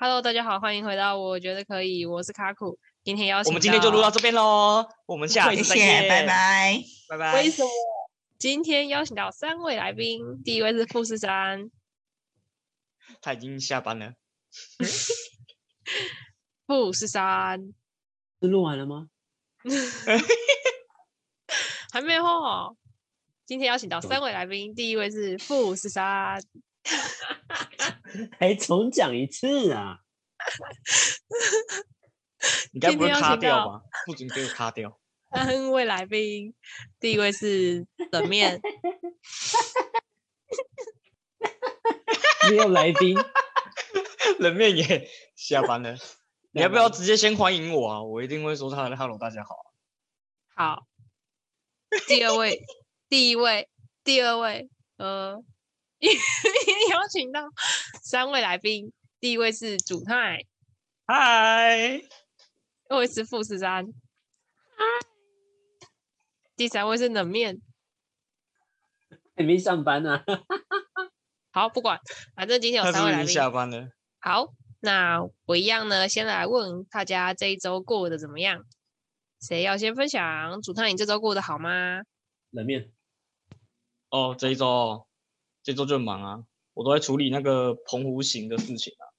Hello，大家好，欢迎回到我觉得可以，我是卡酷。今天邀请，我们今天就录到这边喽，我们下次再见，拜拜，拜拜。为什么？今天邀请到三位来宾，第一位是富士山，他已经下班了。富士山，是录完了吗？还没有。今天邀请到三位来宾，第一位是富士山。还重讲一次啊！你该不会卡掉吧？不准给我卡掉。三位来宾，第一位是冷面，没有来宾，冷面也下班了。你要不要直接先欢迎我啊？我一定会说他的 “hello”，大家好。好。第二位，第一位，第二位，呃。邀请到 三位来宾，第一位是主太，嗨；第二位是富士山，嗨；第三位是冷面，还没上班呢、啊。好，不管，反正今天有三位来宾下班了。好，那我一样呢，先来问大家这一周过得怎么样？谁要先分享？主太，你这周过得好吗？冷面。哦，这一周。这周就很忙啊，我都在处理那个澎湖行的事情啊。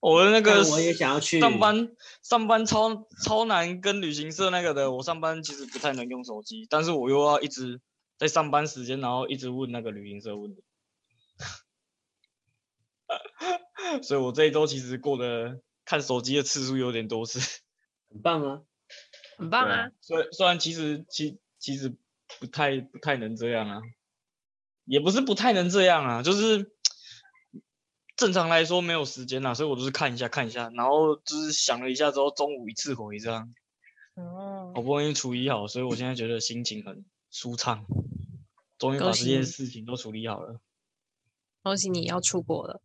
我的那个我也想要去上班，上班超超难跟旅行社那个的。我上班其实不太能用手机，但是我又要一直在上班时间，然后一直问那个旅行社问题。所以我这一周其实过得看手机的次数有点多是，很棒啊，很棒啊。虽虽然其实其其实不太不太能这样啊。也不是不太能这样啊，就是正常来说没有时间啦，所以我都是看一下看一下，然后就是想了一下之后，中午一次回这样。哦，好不容易处理好，所以我现在觉得心情很舒畅，终于把这件事情都处理好了。恭喜你要出国了。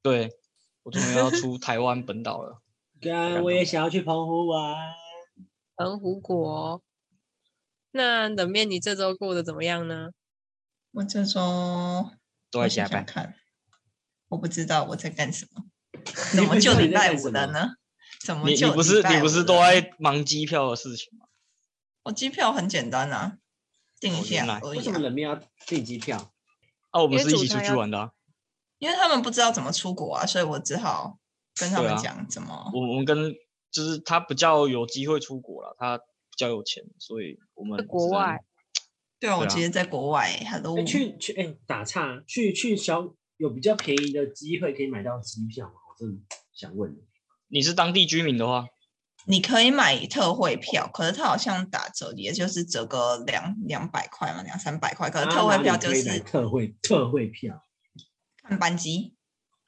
对，我终于要出台湾本岛了。对我也想要去澎湖玩。澎湖国。那冷面，你这周过得怎么样呢？我这周都在加班。看，我不知道我在干什么。怎么就礼拜五了呢？怎么就你不是你不是都在忙机票的事情吗？我机票很简单啊，订一下而已。为什么冷面要订机票？啊，我们是一起出去玩的啊。因为他们不知道怎么出国啊，所以我只好跟他们讲怎么。我我们跟就是他比较有机会出国了，他比较有钱，所以我们国外。对啊，我直接在国外，他都、欸、去去哎、欸，打岔，去去小有比较便宜的机会可以买到机票吗？我真的想问你，你是当地居民的话，你可以买特惠票，可是它好像打折，也就是折个两两百块嘛，两三百块。可是特惠票就是特惠特惠票，看班机，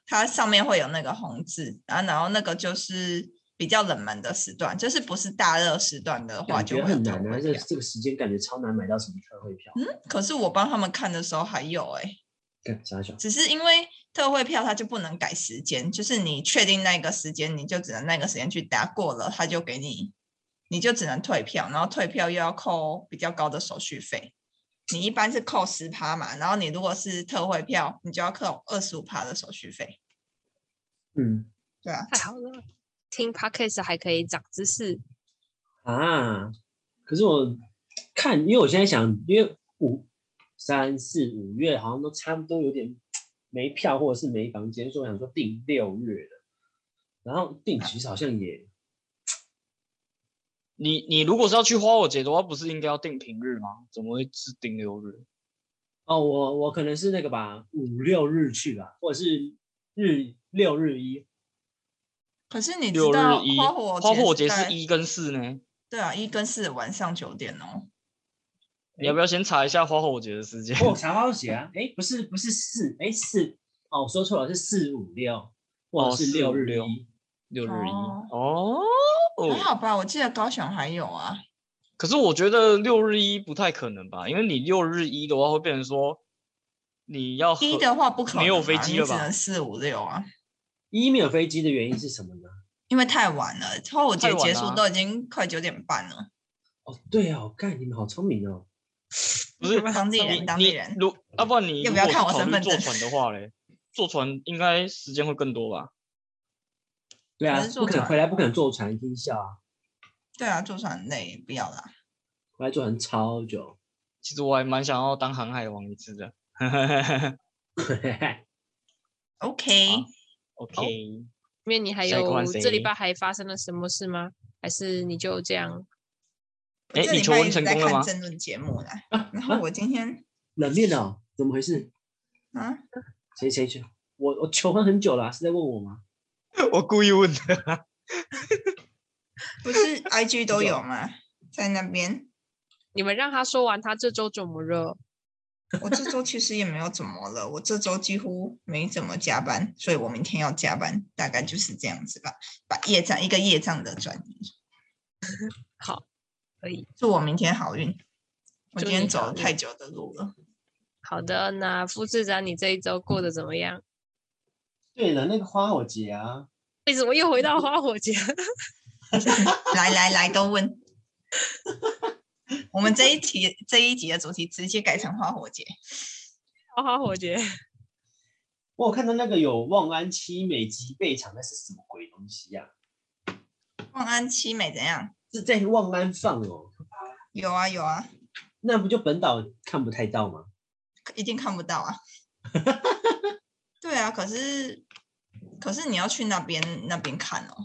它上面会有那个红字，然后然后那个就是。比较冷门的时段，就是不是大热时段的话，就会很难啊。这这个时间感觉超难买到什么特惠票。嗯，可是我帮他们看的时候还有哎、欸，啥只是因为特惠票它就不能改时间，就是你确定那个时间，你就只能那个时间去打，过了他就给你，你就只能退票，然后退票又要扣比较高的手续费。你一般是扣十趴嘛，然后你如果是特惠票，你就要扣二十五趴的手续费。嗯，对啊，太好了。听 Podcast 还可以长知识啊！可是我看，因为我现在想，因为五三四五月好像都差不多有点没票或者是没房间，所以我想说订六月的。然后订其实好像也，你你如果是要去花火节的话，不是应该要订平日吗？怎么会是订六日？哦，我我可能是那个吧，五六日去吧，或者是日六日一。可是你知道花火花火节是一跟四呢？对啊，一跟四晚上九点哦。你要不要先查一下花火节的时间？我查花火节啊，哎，不是不是四，哎四，哦，我说错了，是四五六，哇是六日一，六日一哦，还好吧，我记得高雄还有啊。可是我觉得六日一不太可能吧，因为你六日一的话会变成说你要一的话不可能，没有飞机了吧？只能四五六啊。一没有飞机的原因是什么呢？因为太晚了，花火节结束都已经快九点半了。哦，对啊，我看你们好聪明哦。不是当地人，当地人。如要不然你要不要看我身份证？坐船的话嘞，坐船应该时间会更多吧？对啊不可能回来，不可能坐船听笑啊，对啊，坐船很累，不要啦。回来坐船超久。其实我还蛮想要当航海王一次的。OK，好 OK，因为你还有这礼拜还发生了什么事吗？还是你就这样？我哎你求婚这礼拜一直在成功了吗看政论节目啦。啊然后我今天 冷面哦，怎么回事？啊，谁谁去？我我求婚很久了啊、是在问我吗？我故意问的。不是 IG 都有吗？在那边，你们让他说完，他这周怎么了？我这周其实也没有怎么了，我这周几乎没怎么加班，所以我明天要加班，大概就是这样子吧，把业障一个业障的转移。好，可以。祝我明天好运。我今天走了太久的路了。好的，那副市长，你这一周过得怎么样？对了，那个花火节啊，为什么又回到花火节？来来来，都问。我们这一题这一集的主题直接改成花火节。花火节，我看到那个有望安七美吉备场，那是什么鬼东西呀、望安七美怎样？是在望安放哦，有啊有啊，那不就本岛看不太到吗？一定看不到啊。对啊，可是可是你要去那边那边看哦，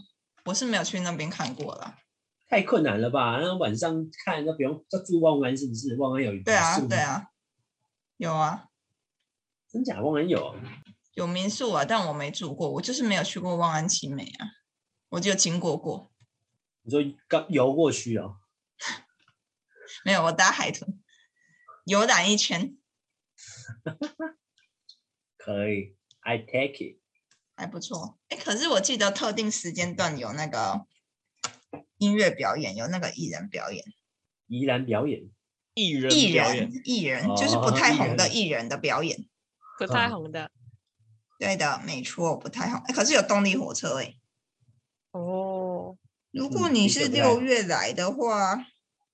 我是没有去那边看过了。太困难了吧？那晚上看那不用要住望安是不是？望安有对啊对，啊，有啊真假望安有？有民宿啊，但我没住过，我就是没有去过望安奇美啊，我就经过过，你说刚游过去啊？没有我搭海豚游览一圈，可以，I take it。还不错。哎，可是我记得特定时间段有那个音乐表演，有那个艺人表演，宜兰表演，艺人艺人艺人就是不太红的艺人的表演。不太红的对的，没错，不太红。哎，可是有动力火车哎。哦。如果嗯你是六月来的话，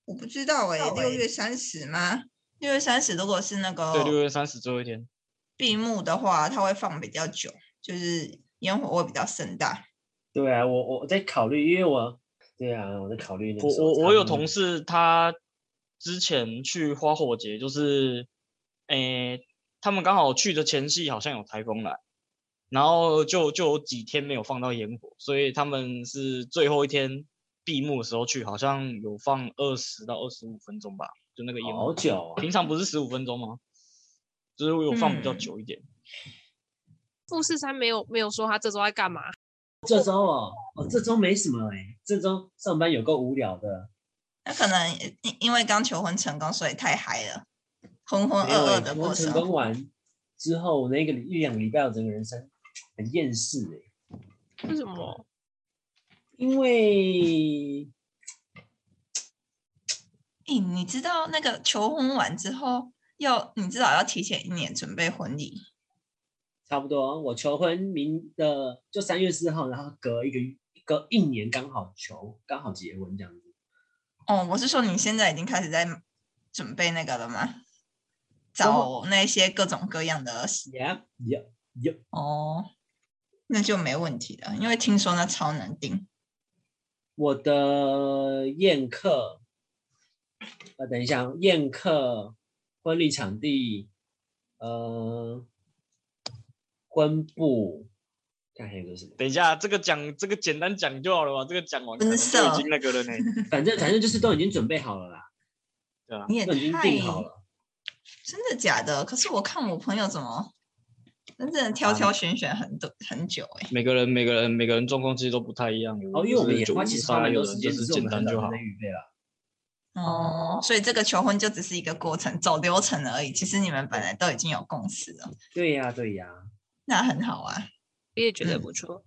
我不知道哎，六月三十吗？六月三十如果是那个对，六月三十最后一天。闭幕的话，它会放比较久，就是烟火会比较盛大。对啊，我我在考虑，因为我对啊，我在考虑我我我有同事，他之前去花火节，就是，诶，他们刚好去的前夕好像有台风来，然后就就有几天没有放到烟火，所以他们是最后一天闭幕的时候去，好像有放二十到二十五分钟吧，就那个烟火。好久啊，平常不是十五分钟吗？就是我有放比较嗯久一点。富士山没有没有说他这周在干嘛？这周哦，哦这周没什么哎，这周上班有够无聊的，那可能因因为刚求婚成功，所以太嗨了，浑浑噩噩的过程。成。功完之后，那个一两个礼拜，我整个人生很厌世哎，为什么？因为哎，你知道那个求婚完之后，要你至少要提前一年准备婚礼。差不多，我求婚明的就三月四号，然后隔一个隔一年刚好求，刚好结婚这样子。哦，我是说你现在已经开始在准备那个了吗？找那些各种各样的 Yeah, yeah, yeah。哦，那就没问题的，因为听说那超难订。我的宴客，呃，等一下，宴客、婚礼场地，呃，婚布，看还有个什么，等一下，这个讲这个简单讲就好了吧？这个讲完已经那个了呢。反正反正就是都已经准备好了啦，对啊，你也都已经太定好了。真的假的？可是我看我朋友怎么真正的挑挑选选很多、很久哎、每个人每个人每个人状况其实都不太一样。哦，因为我们也花其实花上来蛮多时间，有人就是只是简单就好。哦，所以这个求婚就只是一个过程，走流程而已。其实你们本来都已经有共识了，对呀、对呀、那很好啊。我也觉得不错。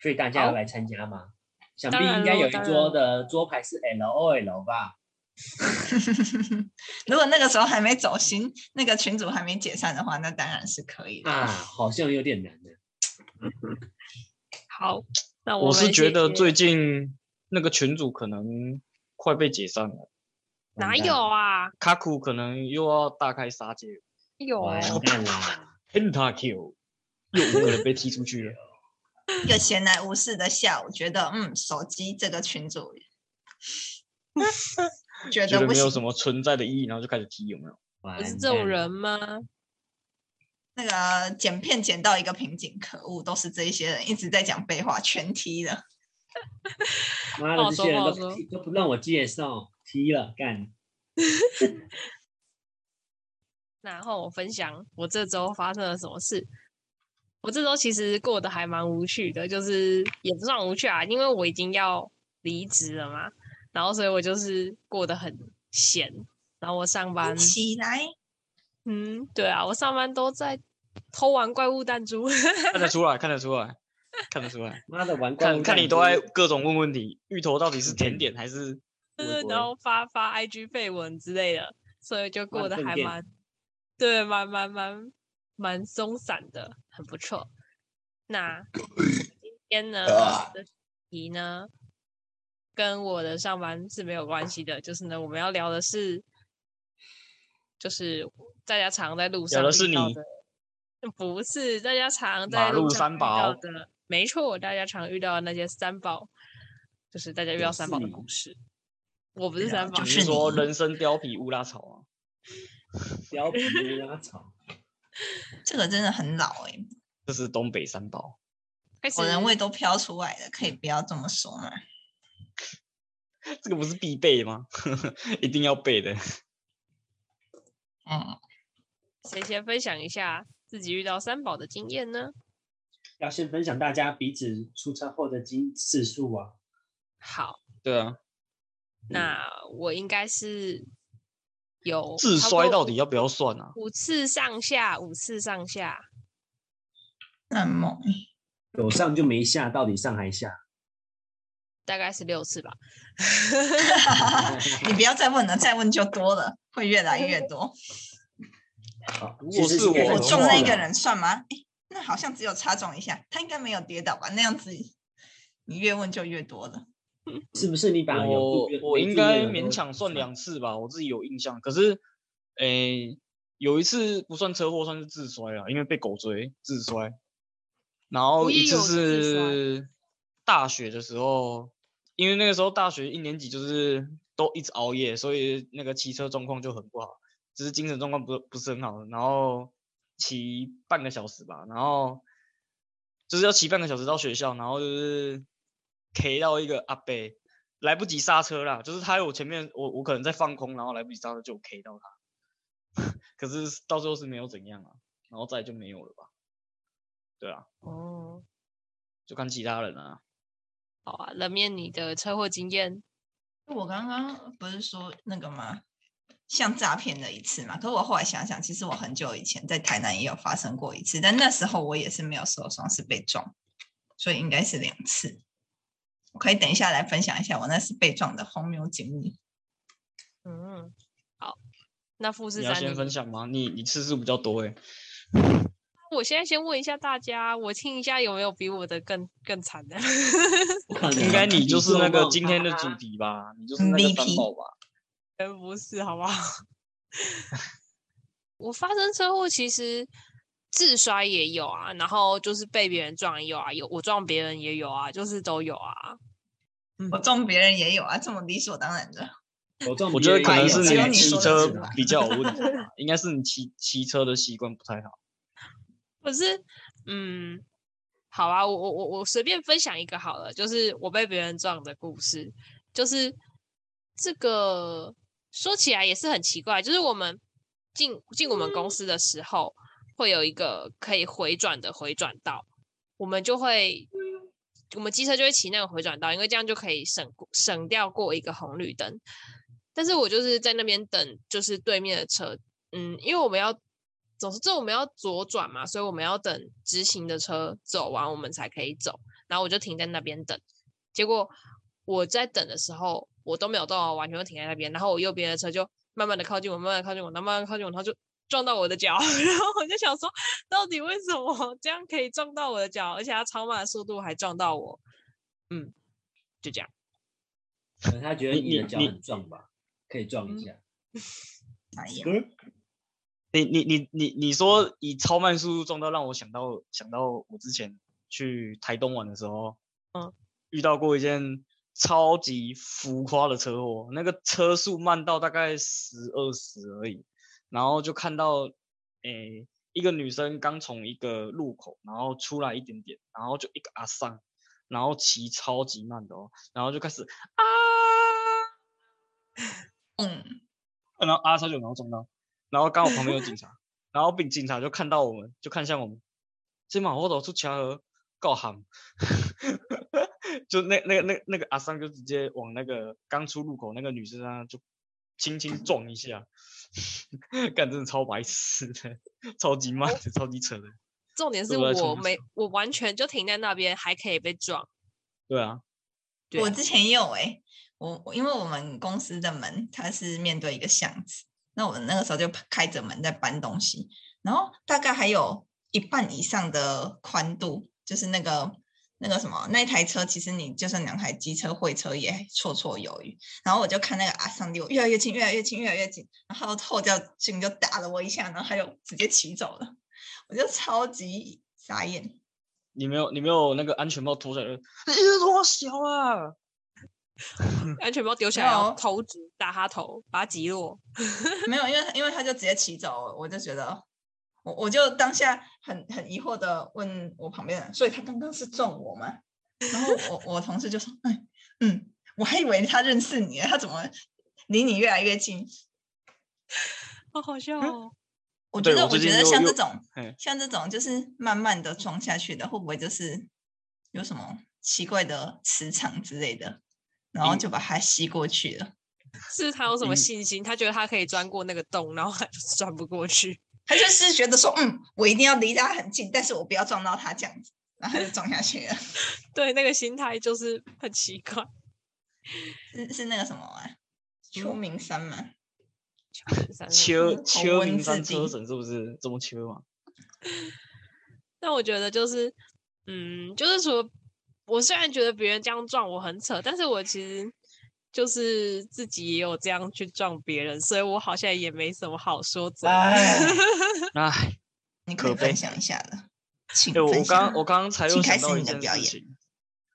所以大家要来参加吗？想必应该有一桌的桌牌是 L O L 吧？如果那个时候还没走心，那个群主还没解散的话，那当然是可以的。啊，好像有点难的。好，那我我是觉得最近那个群主可能快被解散了，哪有啊？卡库可能又要大开杀戒了有完蛋啦！，Pentakill 又五个人被踢出去了。一个闲来无事的下午，觉得嗯，手机这个群组，觉得没有什么存在的意义，然后就开始踢，有没有？我是这种人吗？那个剪片剪到一个瓶颈，可恶，都是这一些人一直在讲废话，全踢了。妈的，这些人都都不让我介绍，踢了干。然后我分享我这周发生了什么事。我这周其实过得还蛮无趣的，就是也不算无趣啊，因为我已经要离职了嘛。然后所以我就是过得很闲。然后我上班起来，嗯，对啊，我上班都在偷玩怪物弹珠，看得 出来，看得出来，看得出来。妈的，玩怪物弹珠，看看你都在各种问问题，芋头到底是甜点还是？然后发发 IG 废文之类的，所以就过得还蛮，对，蛮蛮蛮蛮松散的，很不错。那 今天呢的题呢，跟我的上班是没有关系的，就是呢，我们要聊的是。就是大家常在路上遇到的，是你不是大家常在路上遇到的，没错，大家常遇到的那些三宝，就是大家遇到三宝的故事。我不是三宝，就是说人生、貂皮、乌拉草啊，貂皮、乌拉草，这个真的很老哎、欸。这是东北三宝，我人味都飘出来了，可以不要这么说吗？这个不是必备吗？一定要背的。嗯，谁先分享一下自己遇到三宝的经验呢？要先分享大家彼此出车祸的经次数啊。好，对啊。那我应该是有自摔，到底要不要算啊？五次上下，五次上下。那么有上就没下，到底上还下？大概是六次吧。你不要再问了，再问就多了，会越来越多。其实是我，我撞那个人算吗？诶，那好像只有擦撞一下，他应该没有跌倒吧？那样子，你越问就越多了。是不是你把我我应该勉强算两次吧？我自己有印象。可是，诶，有一次不算车祸，算是自摔了，因为被狗追自摔。然后一次是大学的时候。因为那个时候大学一年级就是都一直熬夜，所以那个骑车状况就很不好，只是精神状况不不是很好。然后骑半个小时吧，然后就是要骑半个小时到学校，然后就是 K 到一个阿伯，来不及刹车啦，就是他在我前面，我我可能在放空，然后来不及刹车就 K 到他，可是到最后是没有怎样啊，然后再就没有了吧？对啊，哦，就看其他人啊。好啊，冷面你的车祸经验，我刚刚不是说那个吗？像诈骗的一次嘛。可是我后来想想，其实我很久以前在台南也有发生过一次，但那时候我也是没有受伤，是被撞，所以应该是两次。我可以等一下来分享一下我那次被撞的荒谬经历。嗯，好，那富士山你要先分享吗？你你次数比较多哎。我现在先问一下大家，我听一下有没有比我的更更惨的？应该你就是那个今天的主题吧？你就是那个三宝吧？嗯，不是，好不好？我发生车祸，其实自摔也有啊，然后就是被别人撞也有啊，有我撞别人也有啊，就是都有啊。我撞别人也有啊，这么理所当然的。我撞，我觉得可能是你骑车比较有问题，应该是你骑骑车的习惯不太好。可是，嗯，好啊，我我我我随便分享一个好了，就是我被别人撞的故事。就是这个说起来也是很奇怪，就是我们进进我们公司的时候，会有一个可以回转的回转道，我们就会，我们机车就会骑那个回转道，因为这样就可以省省掉过一个红绿灯。但是我就是在那边等，就是对面的车，嗯，因为我们要。总之，这我们要左转嘛，所以我们要等直行的车走完，我们才可以走。然后我就停在那边等。结果我在等的时候，我都没有动，完全都停在那边。然后我右边的车就慢慢的靠近我，慢慢的靠近我，慢慢靠近我，然后就撞到我的脚。然后我就想说，到底为什么这样可以撞到我的脚？而且他超慢的速度还撞到我。嗯，就这样。可能他觉得你的脚很壮吧，可以撞一下。哎呀。你你你你你说以超慢速度撞到，让我想到想到我之前去台东玩的时候，嗯，遇到过一件超级浮夸的车祸，那个车速慢到大概十二十而已，然后就看到，诶、欸，一个女生刚从一个路口，然后出来一点点，然后就一个阿桑，然后骑超级慢的哦，然后就开始啊，嗯，然后阿三就然后撞到，然后刚好旁边有警察，然后警警察就看到我们，就看向我们，这马我走出车祸，告喊，就那那个那那个阿桑就直接往那个刚出路口那个女生上就轻轻撞一下，干真的超白痴的，超级慢的，超级扯的。重点是我没我完全就停在那边，还可以被撞。对啊，我之前也有哎、欸，我因为我们公司的门它是面对一个巷子，那我那个时候就开着门在搬东西，然后大概还有一半以上的宽度，就是那个那个什么那台车，其实你就算两台机车会车也绰绰有余。然后我就看那个阿桑离我越来越近，越来越近，越来越近，然后后照镜就打了我一下，然后他就直接骑走了。我就超级傻眼，你没有你没有那个安全帽脱下来，你这多小啊！安全帽丢下来，然后头直打他头，把他击落。没有，因为因为他就直接骑走了，我就觉得，我我就当下很很疑惑的问我旁边人，所以他刚刚是撞我吗？然后我我同事就说，嗯嗯，我还以为他认识你，他怎么离你越来越近？好好笑哦。我觉得，我，我觉得像这种，像这种就是慢慢的撞下去的，会不会就是有什么奇怪的磁场之类的，然后就把它吸过去了？是他有什么信心？他觉得他可以钻过那个洞，然后他就钻不过去。他就是觉得说，嗯，我一定要离他很近，但是我不要撞到他这样子，然后他就撞下去了。对，那个心态就是很奇怪。是是那个什么啊？秋名山吗？秋秋名山 车神是不是这么秋嘛？但我觉得就是，嗯，就是说，我虽然觉得别人这样撞我很扯，但是我其实就是自己也有这样去撞别人，所以我好像也没什么好说的。哎，你可以分享一下的。对，我刚我刚刚才又想到一件事情，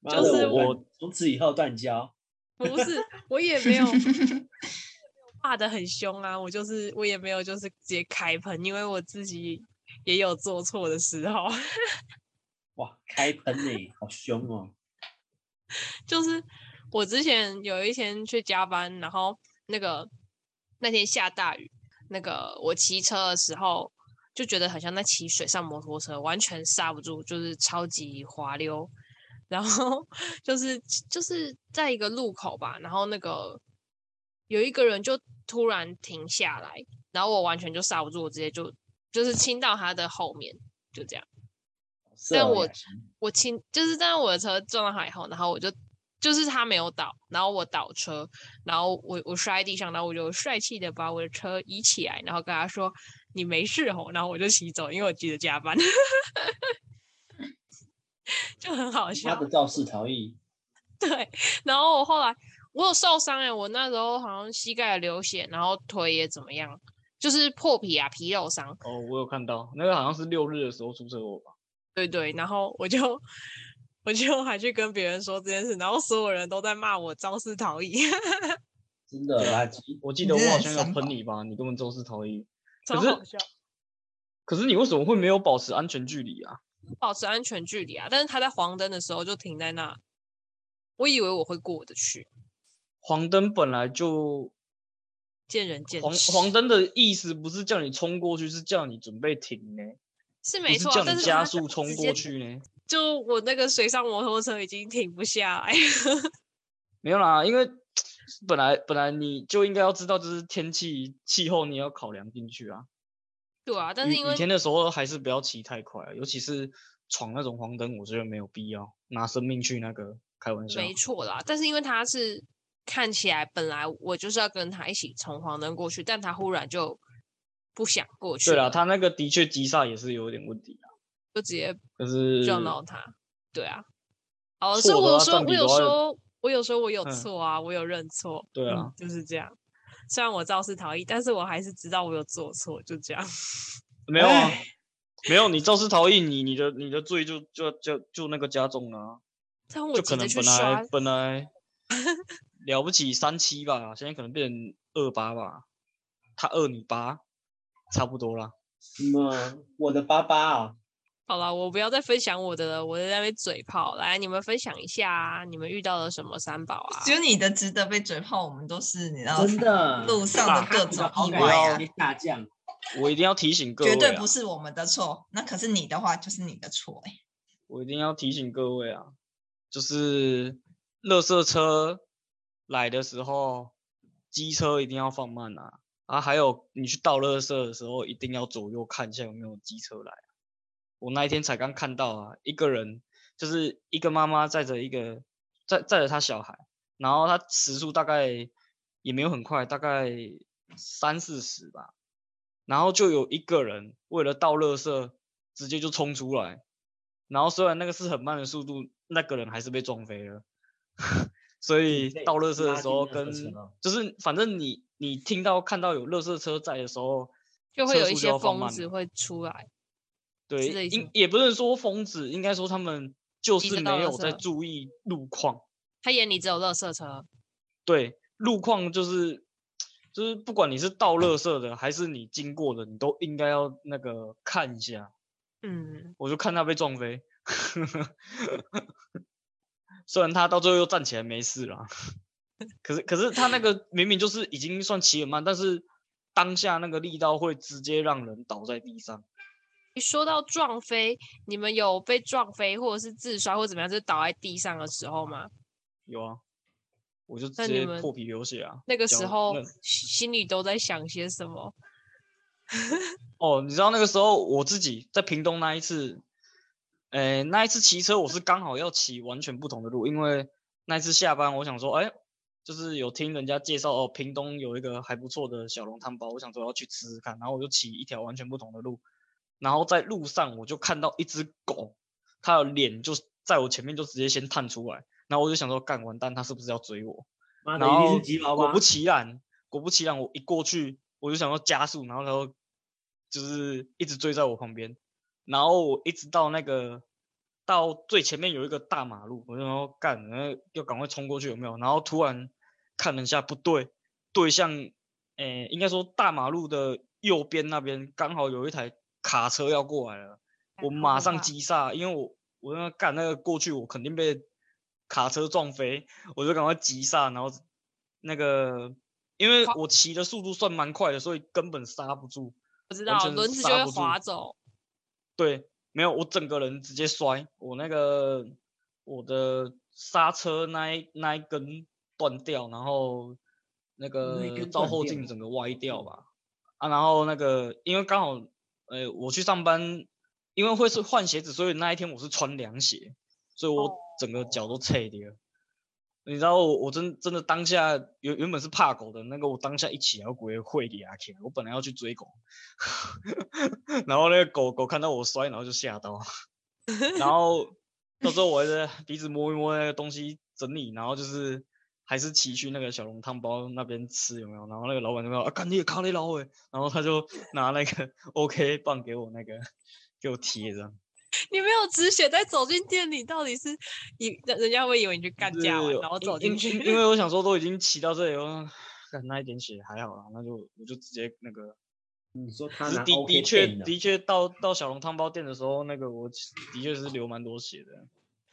就是我从此以后断交。不是，我也没有。骂的很凶啊！我就是我也没有就是直接开喷，因为我自己也有做错的时候。哇，开喷呢，好凶哦！就是我之前有一天去加班，然后那个那天下大雨，那个我骑车的时候就觉得很像在骑水上摩托车，完全刹不住，就是超级滑溜。然后就是就是在一个路口吧，然后那个。有一个人就突然停下来，然后我完全就刹不住，我直接就就是亲到他的后面，就这样。但我我亲就是在我的车撞到他以后，然后我就就是他没有倒，然后我倒车，然后我我摔在地上，然后我就帅气的把我的车移起来，然后跟他说你没事吼，然后我就骑走，因为我急着加班，就很好笑。他的肇事逃逸。对，然后我后来。我有受伤哎、欸，我那时候好像膝盖流血，然后腿也怎么样，就是破皮啊，皮肉伤。哦，我有看到，那个好像是六日的时候出车祸吧？对对，然后我就 我就还去跟别人说这件事，然后所有人都在骂我肇事逃逸。真的垃圾！我记得我好像有喷你吧？你根本肇事逃逸。超好笑。可是你为什么会没有保持安全距离啊？保持安全距离啊！但是他在黄灯的时候就停在那，我以为我会过得去。黄灯本来就见仁见智。黄黄灯的意思不是叫你冲过去，是叫你准备停呢。是没错，但是加速冲过去呢。就我那个水上摩托车已经停不下来。没有啦，因为 本来本来你就应该要知道，就是天气气候你要考量进去啊。对啊，但是因为雨天的时候还是不要骑太快啊，尤其是闯那种黄灯，我觉得没有必要拿生命去那个开玩笑。没错啦，但是因为他是。看起来本来我就是要跟他一起从黄灯过去，但他忽然就不想过去。对啊，他那个的确击杀也是有点问题啊，就直接可是撞到他。对啊，哦，所以我有说，我有说，我有说我有错啊，嗯、我有认错。对啊、嗯，就是这样。虽然我肇事逃逸，但是我还是知道我有做错，就这样。没有啊，没有，你肇事逃逸，你你的你的罪就就就就那个加重了、啊，就可能本来本来 了不起三七吧，现在可能变成二八吧，他二你八，差不多啦。什么？我的爸爸啊？好了，我不要再分享我的了，我在那边嘴炮。来，你们分享一下，你们遇到了什么三宝啊？只有你的值得被嘴炮，我们都是你知道真 的路上的各种意外啊，下降。我一定要提醒各位、啊，绝对不是我们的错。那可是你的话，就是你的错哎、欸。我一定要提醒各位啊，就是垃圾车来的时候，机车一定要放慢啊。啊，还有你去倒垃圾的时候，一定要左右看一下有没有机车来。我那一天才刚看到啊，一个人就是一个妈妈载着一个载载着她小孩，然后他时速大概也没有很快，大概三四十吧，然后就有一个人为了倒垃圾，直接就冲出来，然后虽然那个是很慢的速度，那个人还是被撞飞了。所以倒垃圾的时候跟就是反正你你听到看到有垃圾车在的时候，就会有一些疯子会出来。对，应也不是说疯子，应该说他们就是没有在注意路况。他眼里只有垃圾车。对，路况就是就是不管你是倒垃圾的还是你经过的，你都应该要那个看一下。嗯，我就看他被撞飞，虽然他到最后又站起来没事了，可是可是他那个 明明就是已经算骑很慢，但是当下那个力道会直接让人倒在地上。一说到撞飞，你们有被撞飞，或者是自摔，或怎么样，就是倒在地上的时候吗？有啊，我就直接破皮流血啊。那，那个时候心里都在想些什么？哦，你知道那个时候我自己在屏东那一次，诶，那一次骑车我是刚好要骑完全不同的路，因为那一次下班我想说，哎，就是有听人家介绍哦，屏东有一个还不错的小笼汤包，我想说要去吃吃看，然后我就骑一条完全不同的路。然后在路上，我就看到一只狗，它的脸就在我前面，就直接先探出来。然后我就想说，干完蛋，它是不是要追我？然后果不其然，果不其然，我一过去，我就想要加速，然后它就就是一直追在我旁边。然后我一直到那个到最前面有一个大马路，我就说干，然后要赶快冲过去，有没有？然后突然看了一下，不对，对向，诶，应该说大马路的右边那边刚好有一台。卡车要过来了，我马上急刹，因为我我要干那个过去，我肯定被卡车撞飞，我就赶快急刹，然后那个因为我骑的速度算蛮快的，所以根本刹不住。我知道，轮子就会滑走。对，没有，我整个人直接摔，我那个我的刹车那一那一根断掉，然后那个照后镜整个歪掉吧。啊，然后那个因为刚好。呃，我去上班，因为会是换鞋子，所以那一天我是穿凉鞋，所以我整个脚都脆掉。Oh. 你知道我，我真真的当下原原本是怕狗的那个，我当下一起来，我鬼会给阿 K，我本来要去追狗，然后那个狗狗看到我摔，然后就吓到，然后到时候我还在鼻子摸一摸那个东西整理，然后就是。还是骑去那个小笼汤包那边吃有没有？然后那个老板就说啊，干你也卡雷老伟，然后他就拿那个 OK 棒给我那个给我贴着。你没有止血，再走进店里，到底是以人家会以为你去干架完，然后走进去。因为我想说都已经骑到这里了，干那一点血还好啦，那就我就直接那个。你说他的的确的确到到小龙汤包店的时候，那个我的确是流蛮多血的，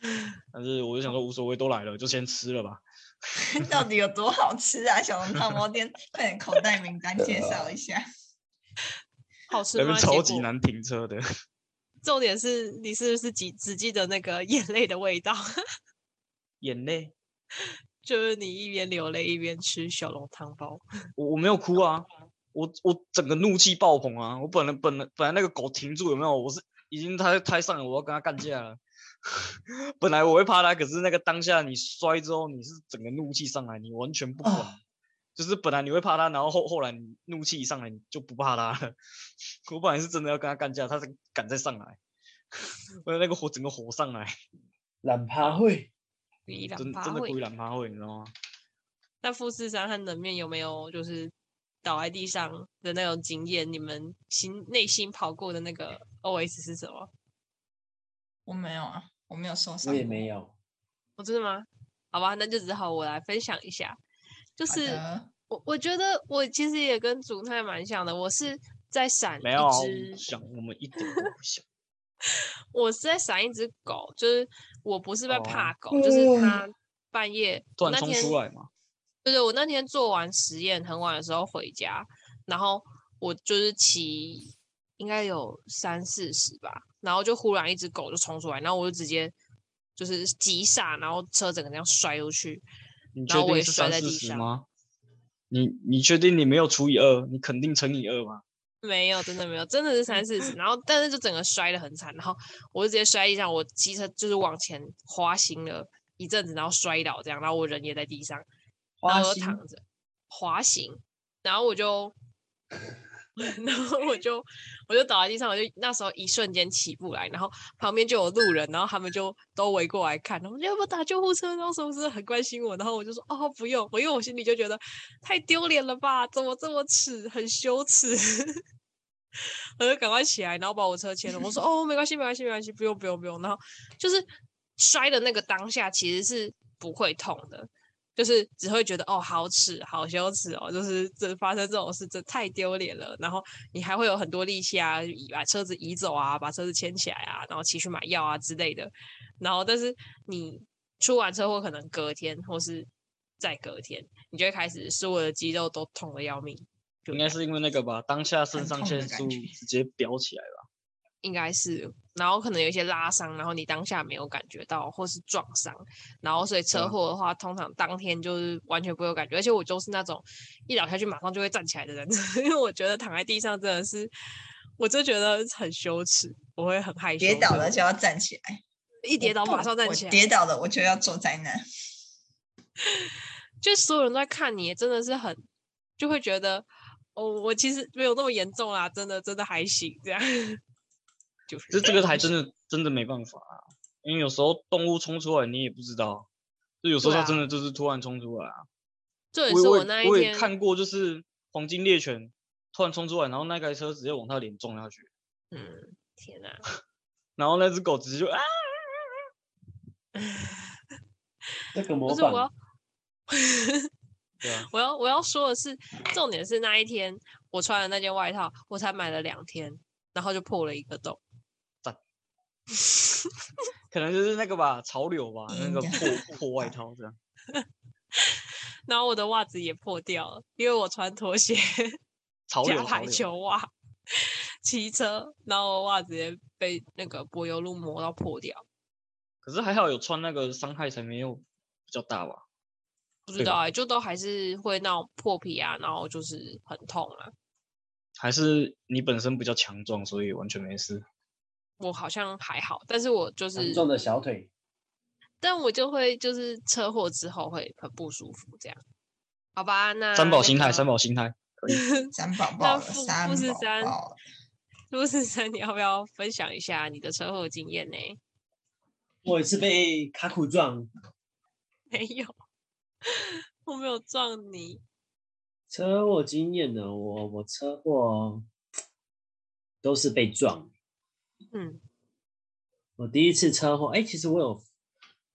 但是我就想说无所谓，都来了就先吃了吧。到底有多好吃啊！小龙汤包店，快点口袋名单介绍一下。好吃吗？超级难停车的。重点是你是不是只只记得那个眼泪的味道？眼泪，就是你一边流泪一边吃小笼汤包。我我没有哭啊，我我整个怒气爆棚啊！我本来本来本来那个狗停住有没有？我是已经它在胎上了，我要跟它干架了。本来我会怕它，可是那个当下你摔之后，你是整个怒气上来，你完全不管。哦、就是本来你会怕他，然后后后来你怒气一上来，你就不怕他了。我本来是真的要跟他干架，他才敢再上来。为了那个火，整个火上来。懒趴会，真真的故意懒趴会，你知道吗？那富士山和冷面有没有就是倒在地上的那种经验，你们心内心跑过的那个 OS 是什么？我没有啊，我没有受伤，我也没有。我、哦、真的吗？好吧，那就只好我来分享一下。就是我我觉得我其实也跟主太蛮像的，我是在闪一只，没有想我们一点都不像。我是在闪一只狗，就是我不是在怕狗，哦、就是它半夜突然冲出来嘛。对对，我那天做完实验很晚的时候回家，然后我就是骑应该有三四十吧，然后就忽然一只狗就冲出来，然后我就直接就是急刹，然后车整个这样摔出去，然后我也摔在地上吗？你你确定你没有除以二？你肯定乘以二吗？没有，真的没有，真的是三四十，然后但是就整个摔得很惨，然后我就直接摔地上，我骑车就是往前滑行了一阵子，然后摔倒这样，然后我人也在地上。然后我就躺着滑行，然后我就，然后我就，我就倒在地上，我就那时候一瞬间起不来，然后旁边就有路人，然后他们就都围过来看，然后要不要打救护车？然后是不是很关心我？然后我就说哦不用，我因为我心里就觉得太丢脸了吧，怎么这么耻，很羞耻，我就赶快起来，然后把我车牵了。我说哦没关系没关系没关系，不用不用不用。然后就是摔的那个当下其实是不会痛的。就是只会觉得哦，好耻，好羞耻哦，就是这发生这种事，这太丢脸了。然后你还会有很多力气啊，把车子移走啊，把车子牵起来啊，然后骑去买药啊之类的。然后，但是你出完车祸，可能隔天或是再隔天，你就会开始所有的肌肉都痛的要命。应该是因为那个吧，当下肾上腺素直接飙起来吧。应该是，然后可能有一些拉伤，然后你当下没有感觉到，或是撞伤，然后所以车祸的话，通常当天就是完全不会有感觉。而且我就是那种一倒下去马上就会站起来的人，因为我觉得躺在地上真的是，我就觉得很羞耻，我会很害羞。跌倒了就要站起来，一跌倒马上站起来。跌倒了我就要坐在那，就所有人都在看你，真的是很就会觉得哦，我其实没有那么严重啦，真的真的还行这样。这这个还真的真的没办法啊，因为有时候动物冲出来你也不知道，就有时候它真的就是突然冲出来啊。这也是我那一天我也看过，就是黄金猎犬突然冲出来，然后那台车直接往它脸撞下去。嗯，天哪！然后那只狗直接就啊，这个模不是 我要，对啊，我要我要说的是，重点是那一天我穿的那件外套，我才买了两天，然后就破了一个洞。可能就是那个吧，潮流吧，那个破 破外套这样。然后我的袜子也破掉了，因为我穿拖鞋，潮流加排球袜，骑车，然后我袜子也被那个柏油路磨到破掉。可是还好有穿那个，伤害才没有比较大吧？不知道哎、欸，就都还是会那种破皮啊，然后就是很痛啊。还是你本身比较强壮，所以完全没事。我好像还好，但是我就是撞的小腿，但我就会就是车祸之后会很不舒服，这样，好吧？那三宝心态，三宝心态。三宝宝，富富士山，富士山，你要不要分享一下你的车祸经验呢？我也是被卡酷撞，没有，我没有撞你。车祸经验呢？我我车祸都是被撞。嗯，我第一次车祸，哎、欸，其实我有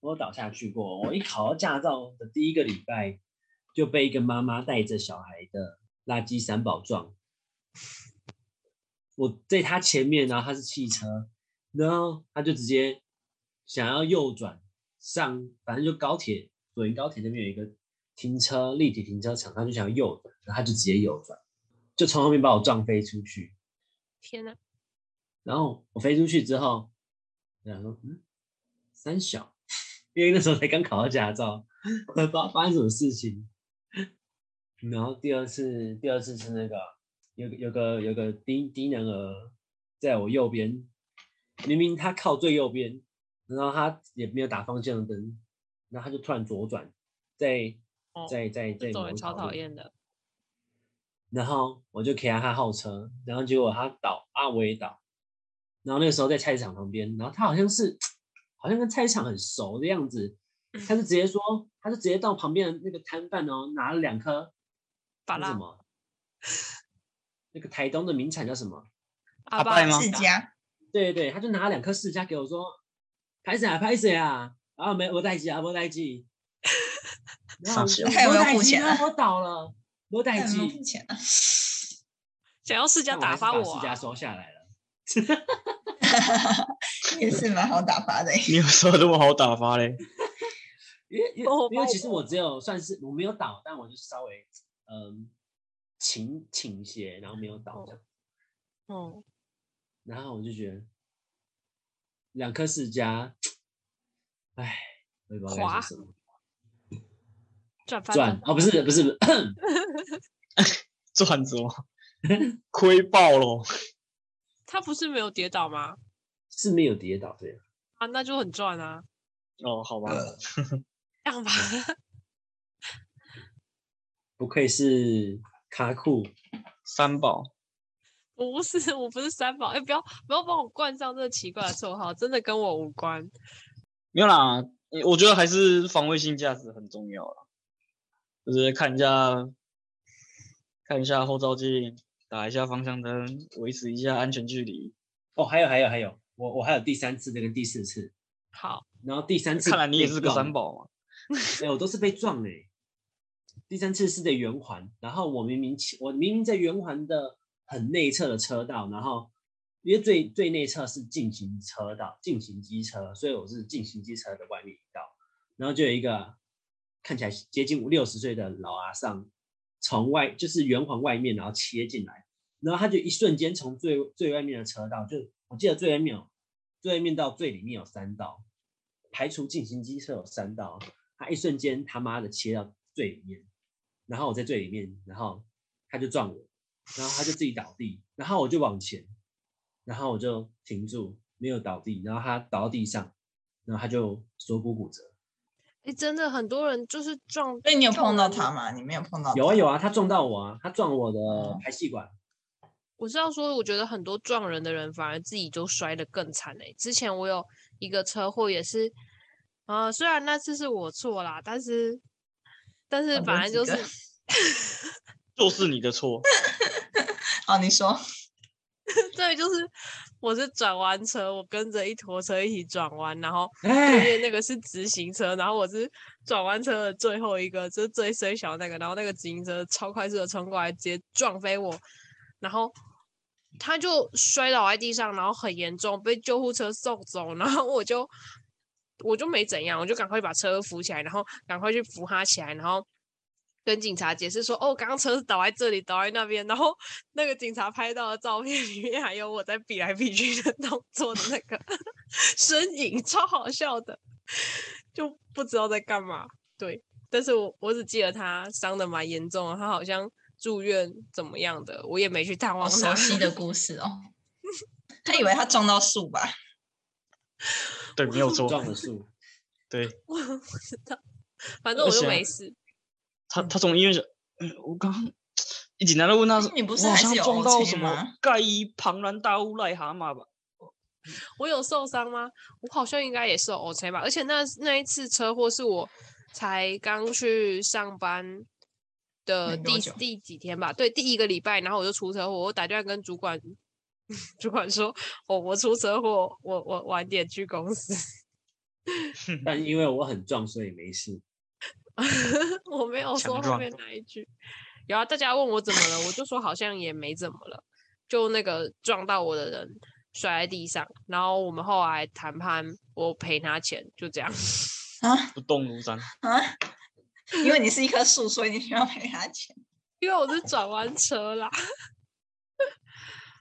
我有倒下去过。我一考到驾照的第一个礼拜，就被一个妈妈带着小孩的垃圾三宝撞。我在他前面，然后他是汽车，然后他就直接想要右转上，反正就高铁左营高铁那边有一个停车立体停车场，他就想要右转，然后他就直接右转，就从后面把我撞飞出去。天哪！然后我飞出去之后，我想说，嗯，三小，因为那时候才刚考到驾照，不知道发生什么事情。然后第二次，第二次是那个有有个有个低低能儿在我右边，明明他靠最右边，然后他也没有打方向灯，然后他就突然左转，在在在在，这种超讨厌的。然后我就开他后车，然后结果他倒，啊我也倒。然后那个时候在菜市场旁边，然后他好像是，好像跟菜市场很熟的样子，他就直接说，他就直接到旁边的那个摊贩哦，拿了两颗，把什么？那个台东的名产叫什么？阿拜吗世家，对对，他就拿了两颗世家给我说，拍谁啊拍谁啊，然后没我带机啊，我带机，然有要付没钱啊我倒了，我带太机，付钱了。想要世家打发我、释迦啊，收下来了。也是蛮好打发的欸。你有时候那么好打发嘞？因为因为哦因为其实我只有算是我没有倒，但我就稍微嗯倾倾斜，然后没有倒这样，嗯，然后我就觉得两颗世家，哎，我也不知道该说什么。赚翻了，赚哦，不是不是不是，赚什么？亏爆了！他不是没有跌倒吗？是没有跌倒对。啊，那就很赚啊，哦，好吧，这样吧，不愧是卡库，三宝不是，我不是三宝，哎、不要不要帮我冠上这个奇怪的绰号，真的跟我无关。没有啦。我觉得还是防卫性驾驶很重要啦，就是看一下看一下后照镜，打一下方向灯，维持一下安全距离。哦，还有还有还有，我我还有第三次，这跟第四次，好，然后第三次看来你也是个三宝嘛。哎、我都是被撞哎、第三次是在圆环，然后我明明我明明在圆环的很内侧的车道，然后因为最最内侧是进行车道、进行机车，所以我是进行机车的外面一道，然后就有一个看起来接近五六十岁的老阿桑从外就是圆环外面然后切进来，然后他就一瞬间从最最外面的车道，就我记得最外面有最外面到最里面有三道，排除进行机车有三道。他一瞬间他妈的切到最里面，然后我在最里面，然后他就撞我，然后他就自己倒地，然后我就往前，然后我就停住，没有倒地，然后他倒到地上，然后他就锁骨骨折。哎、真的很多人就是撞，所以你有碰到他吗？你没有碰到他？有啊有啊，他撞到我啊，他撞我的哦排气管。我是要说，我觉得很多撞人的人反而自己都摔得更惨哎、之前我有一个车祸也是，呃，虽然那次是我错啦，但是但是哦反正就是就是你的错。好，你说。对，就是我是转弯车，我跟着一坨车一起转弯，然后对哎，面那个是直行车，然后我是转弯车的最后一个，就是最最小那个，然后那个直行车超快速的冲过来，直接撞飞我，然后他就摔倒在地上，然后很严重，被救护车送走，然后我就我就没怎样，我就赶快把车扶起来，然后赶快去扶他起来，然后。跟警察解释说，哦，刚刚车是倒在这里，倒在那边，然后 那个警察拍到的照片里面还有我在比来比去的动作的那个 身影，超好笑的，就不知道在干嘛。对，但是我我只记得他伤的蛮严重的，他好像住院怎么样的，我也没去探望他。熟悉的 故事哦。他以为他撞到树吧？对，没有错。撞到树。对我不知道，反正我就没事。他，他从医院想，嗯，我刚刚一紧张的问他说，你不是好还是有像撞到什么盖伊庞然大物癞蛤蟆吧？我有受伤吗？我好像应该也是 OK 吧，而且那那一次车祸是我才刚去上班的第第几天吧？对，第一个礼拜，然后我就出车祸，我打电话跟主管，主管说，哦，我出车祸，我我晚点去公司，但因为我很壮，所以没事。我没有说后面那一句。有啊，大家问我怎么了，我就说好像也没怎么了，就那个撞到我的人摔在地上，然后我们后来谈判，我赔他钱，就这样。啊不动如山。啊！因为你是一棵树，所以你需要赔他钱。因为我是转弯车啦，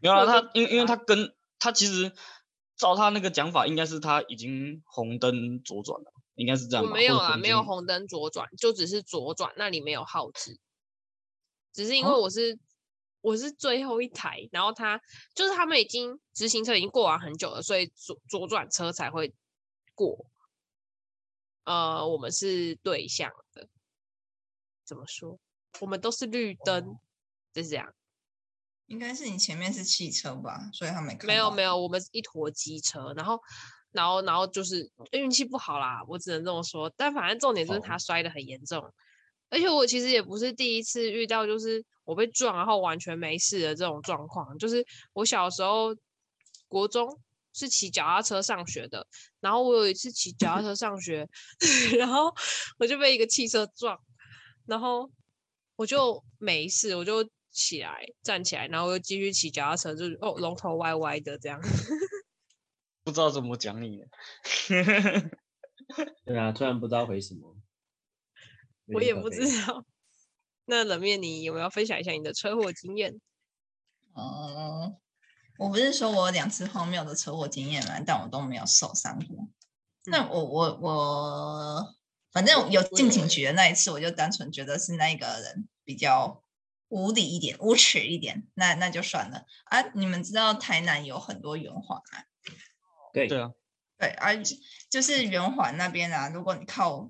没有啊，他因为因为他跟他其实照他那个讲法，应该是他已经红灯左转了，应该是这样吧。我没有啦，或者可能已经没有红灯左转，就只是左转，那里没有号志，只是因为哦我是、我是最后一台，然后他就是他们已经直行车已经过完很久了，所以左左转车才会过。呃，我们是对向的，怎么说？我们都是绿灯，就是这样。应该是你前面是汽车吧，所以他没看。没有没有，我们是一坨机车，然后然后然后就是运气不好啦，我只能这么说。但反正重点就是他哦摔得很严重，而且我其实也不是第一次遇到，就是我被撞然后完全没事的这种状况。就是我小时候国中是骑脚踏车上学的，然后我有一次骑脚踏车上学，然后我就被一个汽车撞，然后我就没事，我就起来站起来，然后又继续骑脚踏车，就是哦龙头歪歪的这样。不知道怎么讲你。对啊，突然不知道回什么。我也不知道。那冷面，你有没有分享一下你的车祸经验？嗯，我不是说我有两次荒谬的车祸经验嘛，但我都没有受伤过。嗯、那我我我，反正有进警局的那一次，我就单纯觉得是那个人比较无理一点、无耻一点，那那就算了啊。你们知道台南有很多圆环吗？对对啊，对，而就是圆环那边啊，如果你靠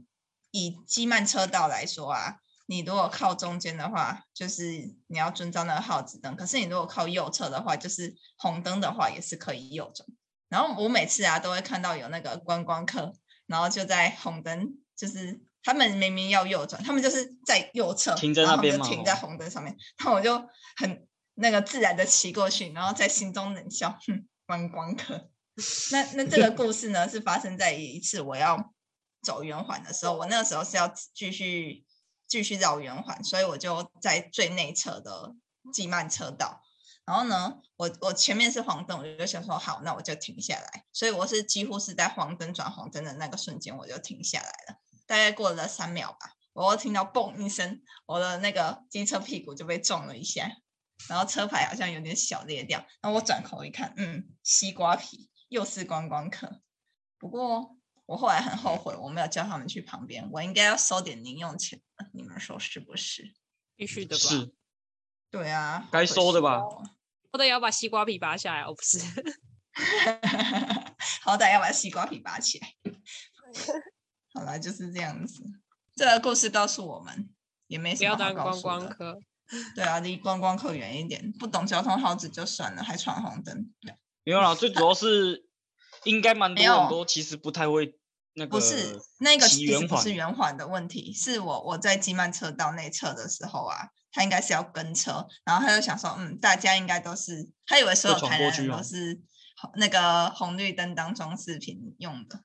以机慢车道来说啊，你如果靠中间的话，就是你要遵照那个号子灯；可是你如果靠右侧的话，就是红灯的话也是可以右转。然后我每次啊都会看到有那个观光客，然后就在红灯，就是他们明明要右转，他们就是在右侧停在那边停在红灯上面，那我就很那个自然的骑过去，然后在心中冷笑，哼，观光客。那那这个故事呢，是发生在一次我要走圆环的时候，我那个时候是要继续继续绕圆环，所以我就在最内侧的机慢车道。然后呢，我我前面是黄灯，我就想说好，那我就停下来。所以我是几乎是在黄灯转黄灯的那个瞬间，我就停下来了。大概过了三秒吧，我又听到嘣一声，我的那个机车屁股就被撞了一下，然后车牌好像有点小裂掉。然后我转头一看，嗯，西瓜皮。又是观光客，不过我后来很后悔，我没有叫他们去旁边，我应该要收点零用钱，你们说是不是？必须的吧？是，对啊，该收的吧？好歹要把西瓜皮拔下来，哦不是，好歹要把西瓜皮拔起来。好了，就是这样子。这个故事告诉我们，也没什么好告诉的。不要当观光客。对啊，离观光客远一点。不懂交通号志就算了，还闯红灯。没有啦，最主要是应该蛮多很多，其实不太会那个。不是那个其实不是圆环的问题，是我我在机慢车道内侧的时候啊，他应该是要跟车，然后他就想说，嗯，大家应该都是，他以为所有台南人都是那个红绿灯当装饰品用的，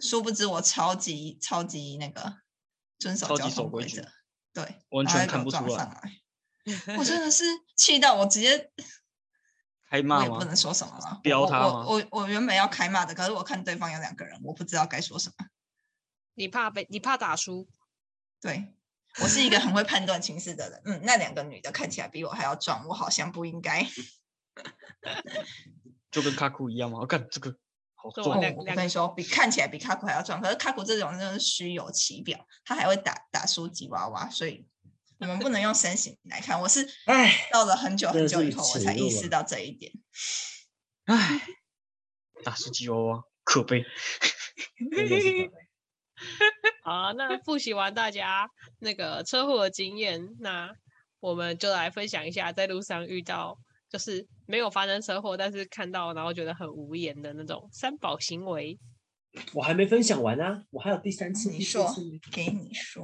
殊不知我超级超级那个遵守交通规则，对，完全看不出来，我真的是气到我直接。开骂我也不能说什么了。飙他我我我原本要开骂的，可是我看对方有两个人，我不知道该说什么。你怕被你怕打输？对，我是一个很会判断情势的人。嗯，那两个女的看起来比我还要壮，我好像不应该。就跟卡库一样吗？我看这个好壮。哦，我跟你说，比看起来比卡库还要壮，可是卡库这种真的是虚有其表，他还会打打输吉娃娃，所以。你们不能用身形来看，我是哎，到了很久很久以后，我才意识到这一点。哎，打输吉娃娃，可悲。好，那复习完大家那个车祸的经验，那我们就来分享一下在路上遇到就是没有发生车祸，但是看到然后觉得很无言的那种三宝行为。我还没分享完啊，我还有第三次，你说，给你说。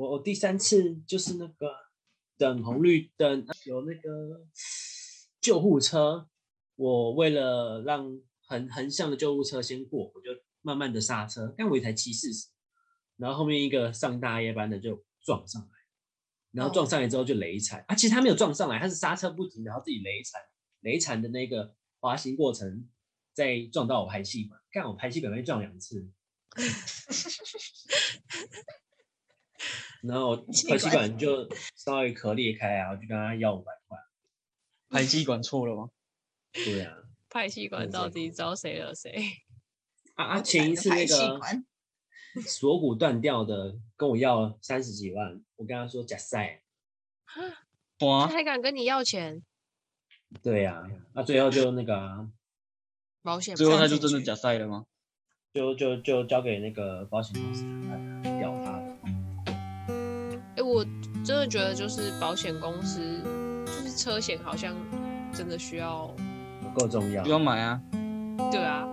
我我第三次就是那个等红绿灯，有那个救护车，我为了让横横向的救护车先过，我就慢慢的刹车，但我一台七四十，然后后面一个上大夜班的就撞上来，然后撞上来之后就雷残、哦、啊，其实他没有撞上来，他是刹车不停，然后自己雷惨，雷惨的那个滑行过程再撞到我排气管，看我排气管被撞两次。然后排气管就稍微壳裂开啊，我就跟他要五百块。排气管错了吗？对呀、啊。排气管到底招谁惹谁？啊啊！前一次那个 锁骨断掉的，跟我要三十几万，我跟他说假赛。他还敢跟你要钱？对呀、啊，那、啊、最后就那个、啊、保险，最后他就真的假赛了吗？就就就交给那个保险公司。我真的觉得，就是保险公司，就是车险，好像真的需要不够重要，不要买啊。对啊。